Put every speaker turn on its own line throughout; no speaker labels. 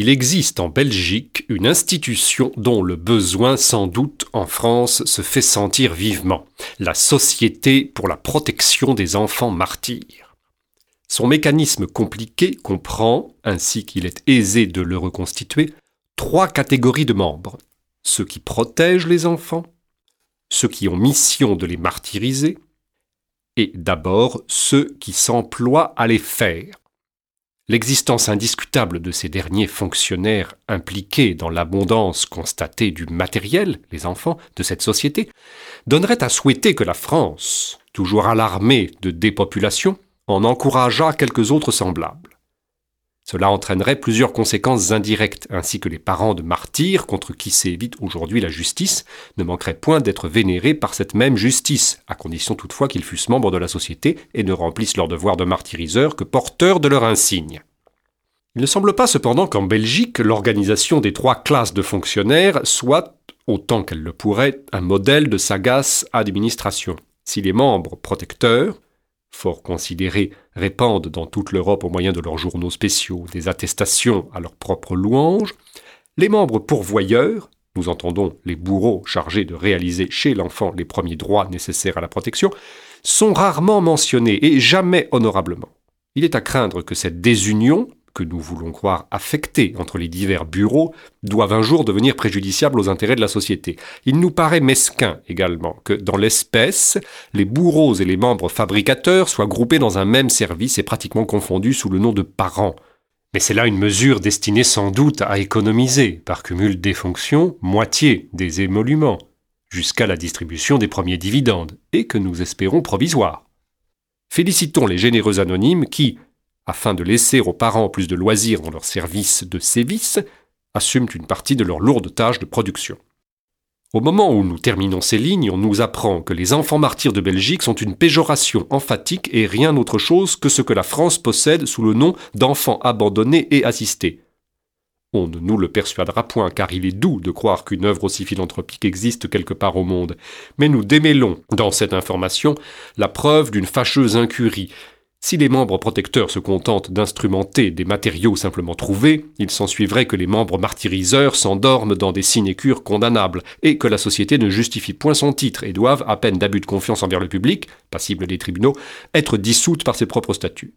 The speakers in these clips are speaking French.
Il existe en Belgique une institution dont le besoin sans doute en France se fait sentir vivement, la Société pour la protection des enfants martyrs. Son mécanisme compliqué comprend, ainsi qu'il est aisé de le reconstituer, trois catégories de membres. Ceux qui protègent les enfants, ceux qui ont mission de les martyriser, et d'abord ceux qui s'emploient à les faire. L'existence indiscutable de ces derniers fonctionnaires impliqués dans l'abondance constatée du matériel, les enfants, de cette société, donnerait à souhaiter que la France, toujours alarmée de dépopulation, en encourageât quelques autres semblables. Cela entraînerait plusieurs conséquences indirectes, ainsi que les parents de martyrs, contre qui s'évite aujourd'hui la justice, ne manqueraient point d'être vénérés par cette même justice, à condition toutefois qu'ils fussent membres de la société et ne remplissent leur devoir de martyriseurs que porteurs de leur insigne. Il ne semble pas cependant qu'en Belgique, l'organisation des trois classes de fonctionnaires soit, autant qu'elle le pourrait, un modèle de sagace administration. Si les membres protecteurs, fort considérés, répandent dans toute l'Europe au moyen de leurs journaux spéciaux des attestations à leur propre louange, les membres pourvoyeurs, nous entendons les bourreaux chargés de réaliser chez l'enfant les premiers droits nécessaires à la protection, sont rarement mentionnés et jamais honorablement. Il est à craindre que cette désunion que nous voulons croire affectés entre les divers bureaux doivent un jour devenir préjudiciables aux intérêts de la société. Il nous paraît mesquin également que, dans l'espèce, les bourreaux et les membres fabricateurs soient groupés dans un même service et pratiquement confondus sous le nom de parents. Mais c'est là une mesure destinée sans doute à économiser, par cumul des fonctions, moitié des émoluments, jusqu'à la distribution des premiers dividendes, et que nous espérons provisoire. Félicitons les généreux anonymes qui, afin de laisser aux parents plus de loisirs dans leur service de sévices, assument une partie de leur lourde tâche de production. Au moment où nous terminons ces lignes, on nous apprend que les enfants martyrs de Belgique sont une péjoration emphatique et rien autre chose que ce que la France possède sous le nom d'enfants abandonnés et assistés. On ne nous le persuadera point, car il est doux de croire qu'une œuvre aussi philanthropique existe quelque part au monde. Mais nous démêlons, dans cette information, la preuve d'une fâcheuse incurie, si les membres protecteurs se contentent d'instrumenter des matériaux simplement trouvés, il s'ensuivrait que les membres martyriseurs s'endorment dans des sinécures condamnables, et que la société ne justifie point son titre et doivent, à peine d'abus de confiance envers le public, passible des tribunaux, être dissoutes par ses propres statuts.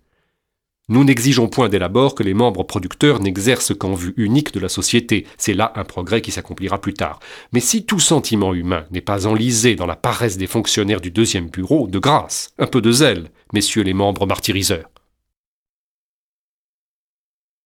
Nous n'exigeons point dès l'abord que les membres producteurs n'exercent qu'en vue unique de la société, c'est là un progrès qui s'accomplira plus tard. Mais si tout sentiment humain n'est pas enlisé dans la paresse des fonctionnaires du deuxième bureau, de grâce, un peu de zèle, messieurs les membres martyriseurs.